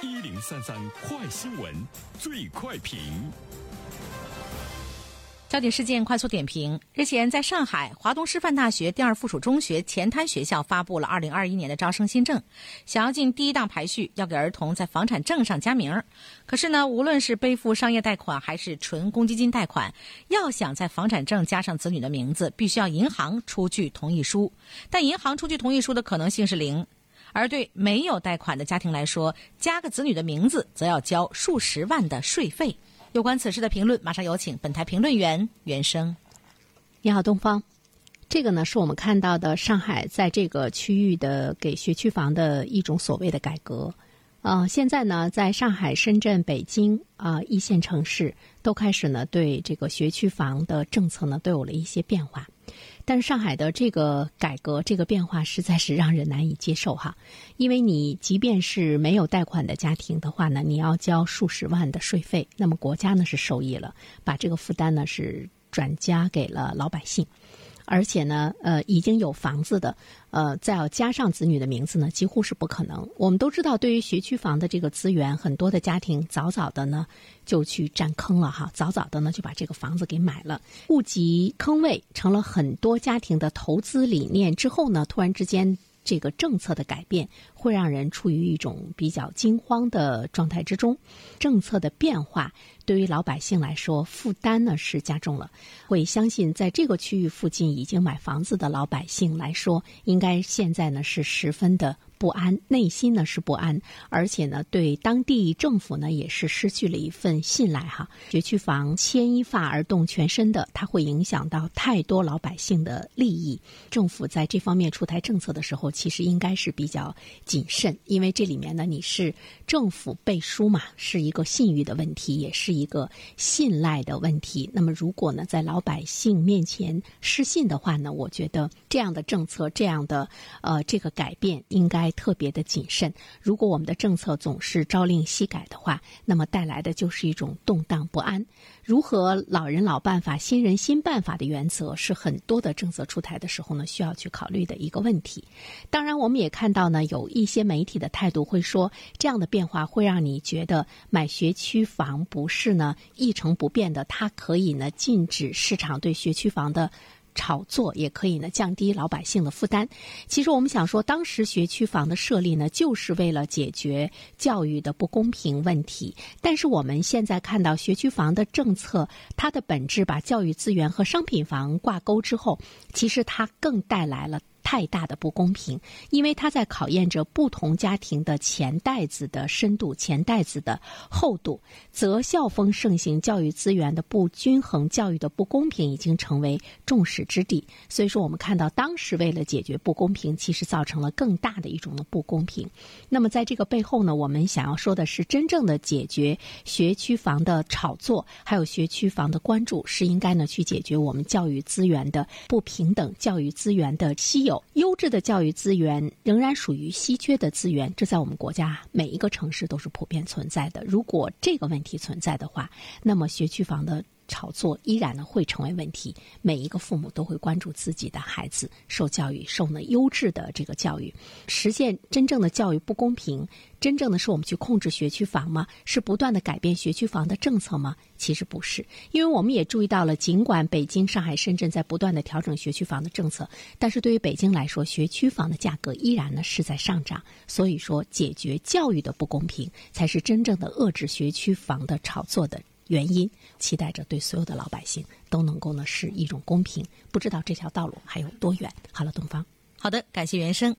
一零三三快新闻，最快评。焦点事件快速点评：日前，在上海华东师范大学第二附属中学前滩学校发布了二零二一年的招生新政，想要进第一档排序，要给儿童在房产证上加名。可是呢，无论是背负商业贷款还是纯公积金贷款，要想在房产证加上子女的名字，必须要银行出具同意书。但银行出具同意书的可能性是零。而对没有贷款的家庭来说，加个子女的名字，则要交数十万的税费。有关此事的评论，马上有请本台评论员袁生。你好，东方。这个呢，是我们看到的上海在这个区域的给学区房的一种所谓的改革。呃，现在呢，在上海、深圳、北京啊一线城市，都开始呢对这个学区房的政策呢都有了一些变化。但是上海的这个改革、这个变化实在是让人难以接受哈，因为你即便是没有贷款的家庭的话呢，你要交数十万的税费，那么国家呢是受益了，把这个负担呢是转嫁给了老百姓。而且呢，呃，已经有房子的，呃，再要加上子女的名字呢，几乎是不可能。我们都知道，对于学区房的这个资源，很多的家庭早早的呢就去占坑了哈，早早的呢就把这个房子给买了，物极坑位成了很多家庭的投资理念。之后呢，突然之间。这个政策的改变会让人处于一种比较惊慌的状态之中。政策的变化对于老百姓来说负担呢是加重了。会相信在这个区域附近已经买房子的老百姓来说，应该现在呢是十分的。不安，内心呢是不安，而且呢，对当地政府呢也是失去了一份信赖哈。学区房牵一发而动全身的，它会影响到太多老百姓的利益。政府在这方面出台政策的时候，其实应该是比较谨慎，因为这里面呢，你是政府背书嘛，是一个信誉的问题，也是一个信赖的问题。那么，如果呢，在老百姓面前失信的话呢，我觉得这样的政策，这样的呃这个改变应该。特别的谨慎。如果我们的政策总是朝令夕改的话，那么带来的就是一种动荡不安。如何老人老办法、新人新办法的原则，是很多的政策出台的时候呢，需要去考虑的一个问题。当然，我们也看到呢，有一些媒体的态度会说，这样的变化会让你觉得买学区房不是呢一成不变的，它可以呢禁止市场对学区房的。炒作也可以呢，降低老百姓的负担。其实我们想说，当时学区房的设立呢，就是为了解决教育的不公平问题。但是我们现在看到学区房的政策，它的本质把教育资源和商品房挂钩之后，其实它更带来了。太大的不公平，因为它在考验着不同家庭的钱袋子的深度、钱袋子的厚度。择校风盛行，教育资源的不均衡，教育的不公平已经成为众矢之的。所以说，我们看到当时为了解决不公平，其实造成了更大的一种的不公平。那么在这个背后呢，我们想要说的是，真正的解决学区房的炒作，还有学区房的关注，是应该呢去解决我们教育资源的不平等，教育资源的稀有优质的教育资源仍然属于稀缺的资源，这在我们国家每一个城市都是普遍存在的。如果这个问题存在的话，那么学区房的。炒作依然呢会成为问题，每一个父母都会关注自己的孩子受教育、受呢优质的这个教育，实现真正的教育不公平，真正的是我们去控制学区房吗？是不断的改变学区房的政策吗？其实不是，因为我们也注意到了，尽管北京、上海、深圳在不断的调整学区房的政策，但是对于北京来说，学区房的价格依然呢是在上涨。所以说，解决教育的不公平，才是真正的遏制学区房的炒作的。原因，期待着对所有的老百姓都能够呢是一种公平。不知道这条道路还有多远？好了，东方，好的，感谢原生。